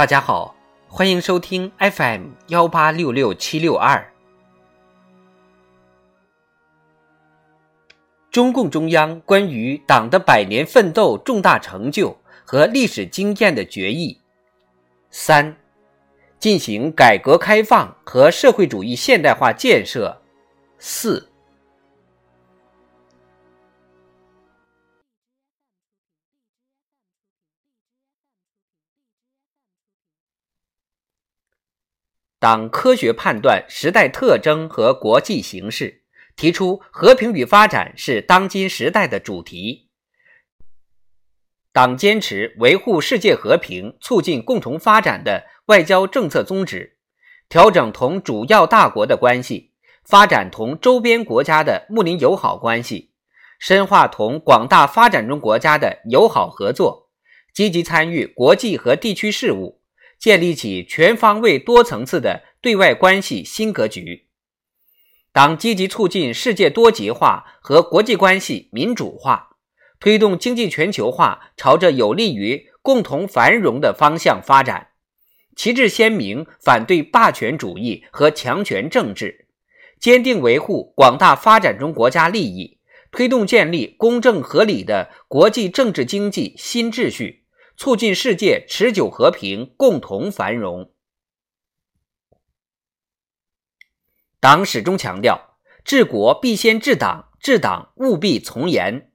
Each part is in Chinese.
大家好，欢迎收听 FM 幺八六六七六二。中共中央关于党的百年奋斗重大成就和历史经验的决议三，进行改革开放和社会主义现代化建设四。党科学判断时代特征和国际形势，提出和平与发展是当今时代的主题。党坚持维护世界和平、促进共同发展的外交政策宗旨，调整同主要大国的关系，发展同周边国家的睦邻友好关系，深化同广大发展中国家的友好合作，积极参与国际和地区事务。建立起全方位、多层次的对外关系新格局。党积极促进世界多极化和国际关系民主化，推动经济全球化朝着有利于共同繁荣的方向发展。旗帜鲜明，反对霸权主义和强权政治，坚定维护广大发展中国家利益，推动建立公正合理的国际政治经济新秩序。促进世界持久和平、共同繁荣。党始终强调，治国必先治党，治党务必从严，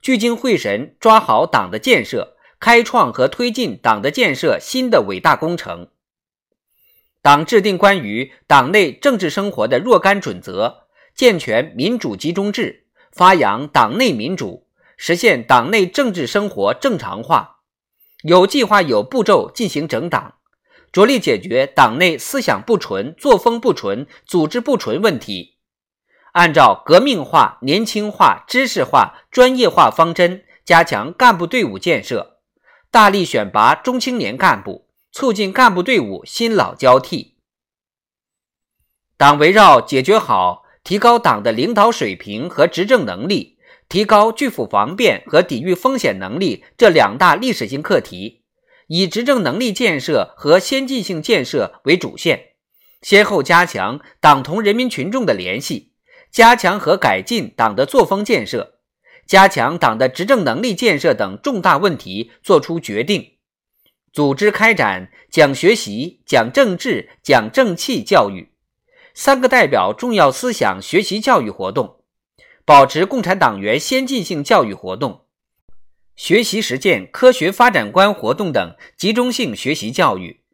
聚精会神抓好党的建设，开创和推进党的建设新的伟大工程。党制定关于党内政治生活的若干准则，健全民主集中制，发扬党内民主，实现党内政治生活正常化。有计划、有步骤进行整党，着力解决党内思想不纯、作风不纯、组织不纯问题。按照革命化、年轻化、知识化、专业化方针，加强干部队伍建设，大力选拔中青年干部，促进干部队伍新老交替。党围绕解决好、提高党的领导水平和执政能力。提高拒腐防变和抵御风险能力这两大历史性课题，以执政能力建设和先进性建设为主线，先后加强党同人民群众的联系，加强和改进党的作风建设，加强党的执政能力建设等重大问题作出决定，组织开展讲学习、讲政治、讲正气教育三个代表重要思想学习教育活动。保持共产党员先进性教育活动、学习实践科学发展观活动等集中性学习教育。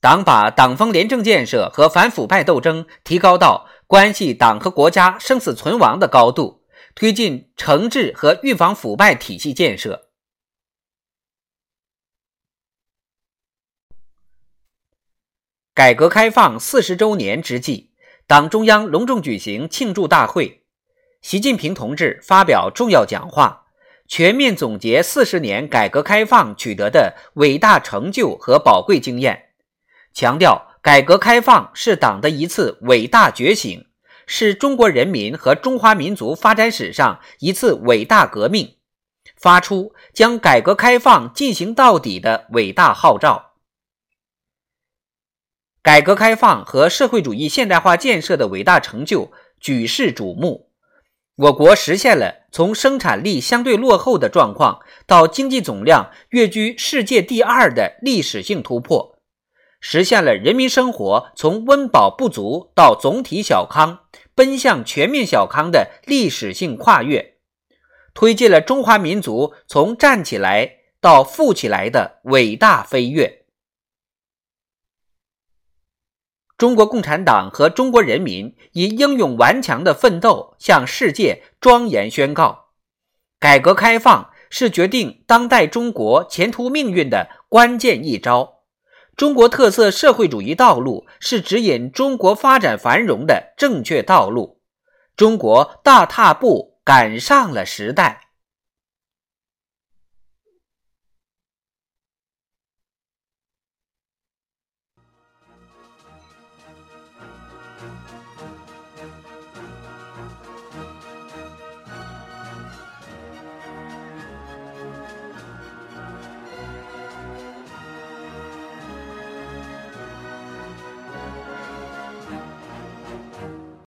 党把党风廉政建设和反腐败斗争提高到关系党和国家生死存亡的高度，推进惩治和预防腐败体系建设。改革开放四十周年之际，党中央隆重举行庆祝大会。习近平同志发表重要讲话，全面总结四十年改革开放取得的伟大成就和宝贵经验，强调改革开放是党的一次伟大觉醒，是中国人民和中华民族发展史上一次伟大革命，发出将改革开放进行到底的伟大号召。改革开放和社会主义现代化建设的伟大成就举世瞩目。我国实现了从生产力相对落后的状况到经济总量跃居世界第二的历史性突破，实现了人民生活从温饱不足到总体小康奔向全面小康的历史性跨越，推进了中华民族从站起来到富起来的伟大飞跃。中国共产党和中国人民以英勇顽强的奋斗向世界庄严宣告：改革开放是决定当代中国前途命运的关键一招，中国特色社会主义道路是指引中国发展繁荣的正确道路，中国大踏步赶上了时代。